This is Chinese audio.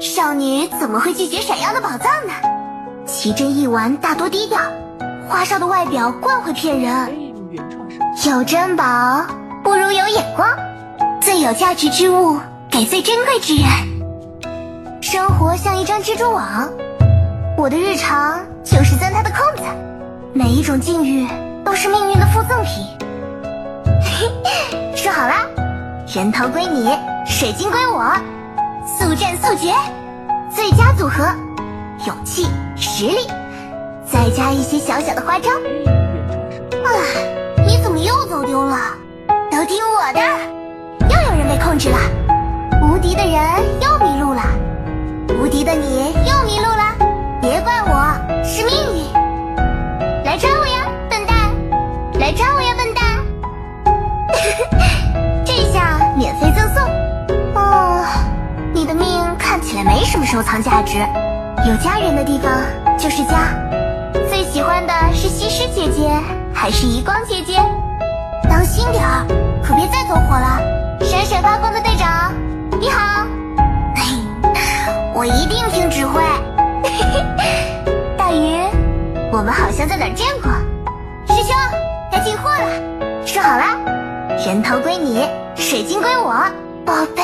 少女怎么会拒绝闪耀的宝藏呢？奇珍异玩大多低调，花哨的外表惯会骗人。有珍宝不如有眼光，最有价值之物给最珍贵之人。生活像一张蜘蛛网，我的日常就是钻它的空子。每一种境遇都是命运的附赠品。说好啦，人头归你，水晶归我，速战速决，最佳组合，勇气、实力，再加一些小小的花招。啊，你怎么又走丢了？都听我的！又有人被控制了，无敌的人又迷路了，无敌的你又迷路了，别怪我，是命运。来抓我呀，笨蛋！来抓我呀，笨蛋！什么收藏价值，有家人的地方就是家。最喜欢的是西施姐姐还是遗光姐姐？当心点儿，可别再走火了。闪闪发光的队长，你好。我一定听指挥。大鱼，我们好像在哪儿见过。师兄，该进货了。说好了，人头归你，水晶归我，宝贝。